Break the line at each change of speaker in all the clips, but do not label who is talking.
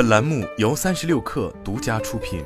本栏目由三十六氪独家出品。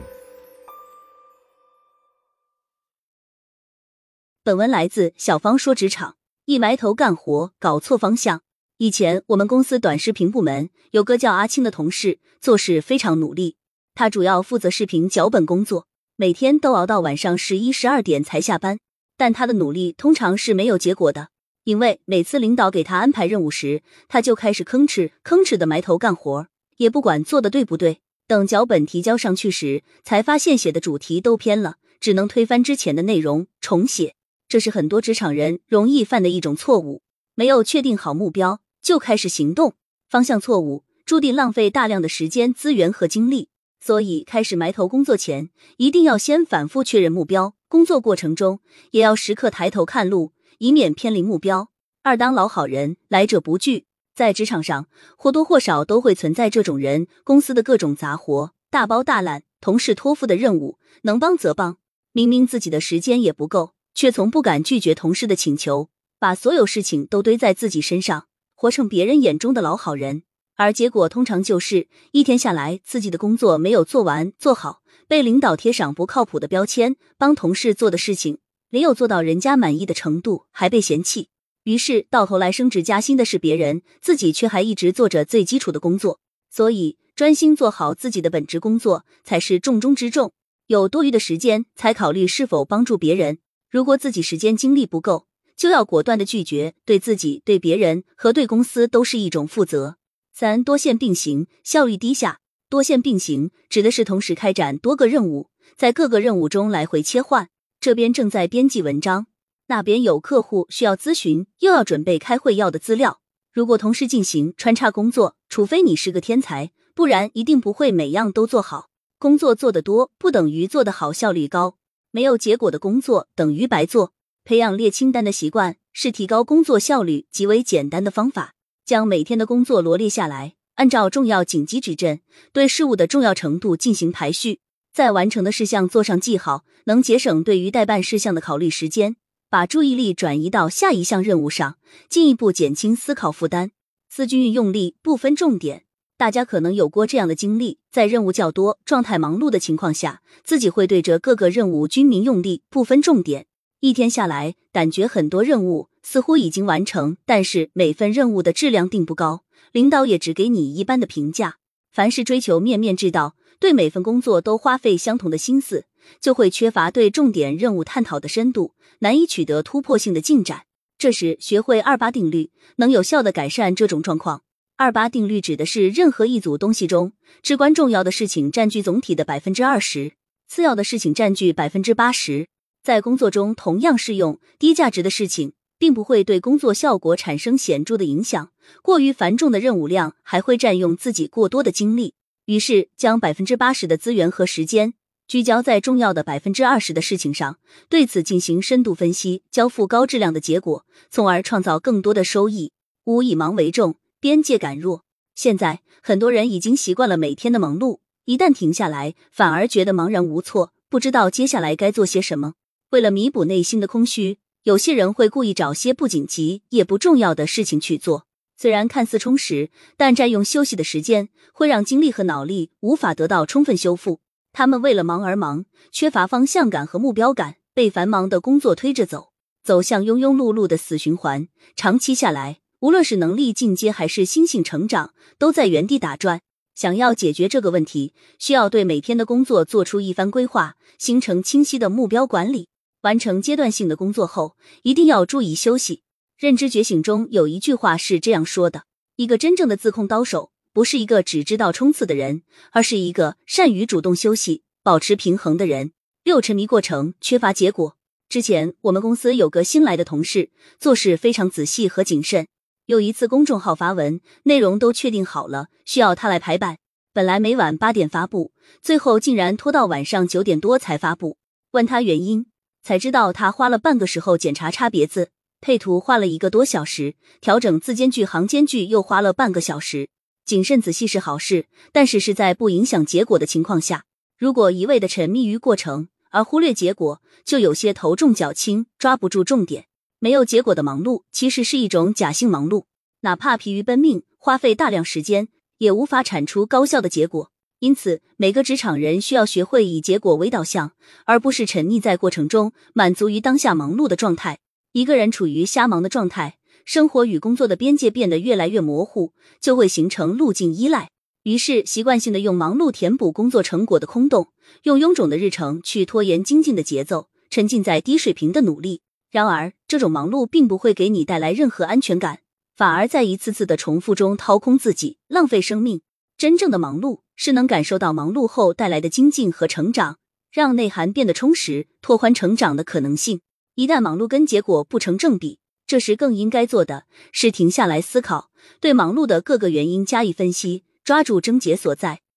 本文来自小芳说职场，一埋头干活搞错方向。以前我们公司短视频部门有个叫阿青的同事，做事非常努力。他主要负责视频脚本工作，每天都熬到晚上十一、十二点才下班。但他的努力通常是没有结果的，因为每次领导给他安排任务时，他就开始吭哧吭哧的埋头干活，也不管做的对不对。等脚本提交上去时，才发现写的主题都偏了，只能推翻之前的内容重写。这是很多职场人容易犯的一种错误，没有确定好目标就开始行动，方向错误，注定浪费大量的时间、资源和精力。所以，开始埋头工作前，一定要先反复确认目标。工作过程中，也要时刻抬头看路，以免偏离目标。二当老好人，来者不拒。在职场上，或多或少都会存在这种人：公司的各种杂活、大包大揽，同事托付的任务，能帮则帮。明明自己的时间也不够。却从不敢拒绝同事的请求，把所有事情都堆在自己身上，活成别人眼中的老好人，而结果通常就是一天下来，自己的工作没有做完做好，被领导贴上不靠谱的标签；帮同事做的事情没有做到人家满意的程度，还被嫌弃。于是到头来升职加薪的是别人，自己却还一直做着最基础的工作。所以，专心做好自己的本职工作才是重中之重。有多余的时间，才考虑是否帮助别人。如果自己时间精力不够，就要果断的拒绝，对自己、对别人和对公司都是一种负责。三多线并行，效率低下。多线并行指的是同时开展多个任务，在各个任务中来回切换。这边正在编辑文章，那边有客户需要咨询，又要准备开会要的资料。如果同时进行穿插工作，除非你是个天才，不然一定不会每样都做好。工作做得多不等于做得好，效率高。没有结果的工作等于白做。培养列清单的习惯是提高工作效率极为简单的方法。将每天的工作罗列下来，按照重要紧急指针，对事物的重要程度进行排序，在完成的事项做上记号，能节省对于待办事项的考虑时间，把注意力转移到下一项任务上，进一步减轻思考负担。思军运用力不分重点。大家可能有过这样的经历，在任务较多、状态忙碌的情况下，自己会对着各个任务均名用力，不分重点。一天下来，感觉很多任务似乎已经完成，但是每份任务的质量并不高，领导也只给你一般的评价。凡是追求面面俱到，对每份工作都花费相同的心思，就会缺乏对重点任务探讨的深度，难以取得突破性的进展。这时，学会二八定律，能有效的改善这种状况。二八定律指的是任何一组东西中，至关重要的事情占据总体的百分之二十，次要的事情占据百分之八十。在工作中同样适用，低价值的事情并不会对工作效果产生显著的影响，过于繁重的任务量还会占用自己过多的精力。于是，将百分之八十的资源和时间聚焦在重要的百分之二十的事情上，对此进行深度分析，交付高质量的结果，从而创造更多的收益。五以忙为重。边界感弱，现在很多人已经习惯了每天的忙碌，一旦停下来，反而觉得茫然无措，不知道接下来该做些什么。为了弥补内心的空虚，有些人会故意找些不紧急也不重要的事情去做，虽然看似充实，但占用休息的时间，会让精力和脑力无法得到充分修复。他们为了忙而忙，缺乏方向感和目标感，被繁忙的工作推着走，走向庸庸碌碌的死循环。长期下来，无论是能力进阶还是心性成长，都在原地打转。想要解决这个问题，需要对每天的工作做出一番规划，形成清晰的目标管理。完成阶段性的工作后，一定要注意休息。认知觉醒中有一句话是这样说的：一个真正的自控高手，不是一个只知道冲刺的人，而是一个善于主动休息、保持平衡的人。六沉迷过程，缺乏结果。之前我们公司有个新来的同事，做事非常仔细和谨慎。有一次，公众号发文，内容都确定好了，需要他来排版。本来每晚八点发布，最后竟然拖到晚上九点多才发布。问他原因，才知道他花了半个时候检查差别字，配图花了一个多小时，调整字间距、行间距又花了半个小时。谨慎仔细是好事，但是是在不影响结果的情况下。如果一味的沉迷于过程而忽略结果，就有些头重脚轻，抓不住重点。没有结果的忙碌，其实是一种假性忙碌。哪怕疲于奔命，花费大量时间，也无法产出高效的结果。因此，每个职场人需要学会以结果为导向，而不是沉溺在过程中满足于当下忙碌的状态。一个人处于瞎忙的状态，生活与工作的边界变得越来越模糊，就会形成路径依赖。于是，习惯性的用忙碌填补工作成果的空洞，用臃肿的日程去拖延精进的节奏，沉浸在低水平的努力。然而，这种忙碌并不会给你带来任何安全感，反而在一次次的重复中掏空自己，浪费生命。真正的忙碌是能感受到忙碌后带来的精进和成长，让内涵变得充实，拓宽成长的可能性。一旦忙碌跟结果不成正比，这时更应该做的是停下来思考，对忙碌的各个原因加以分析。抓住症结所在，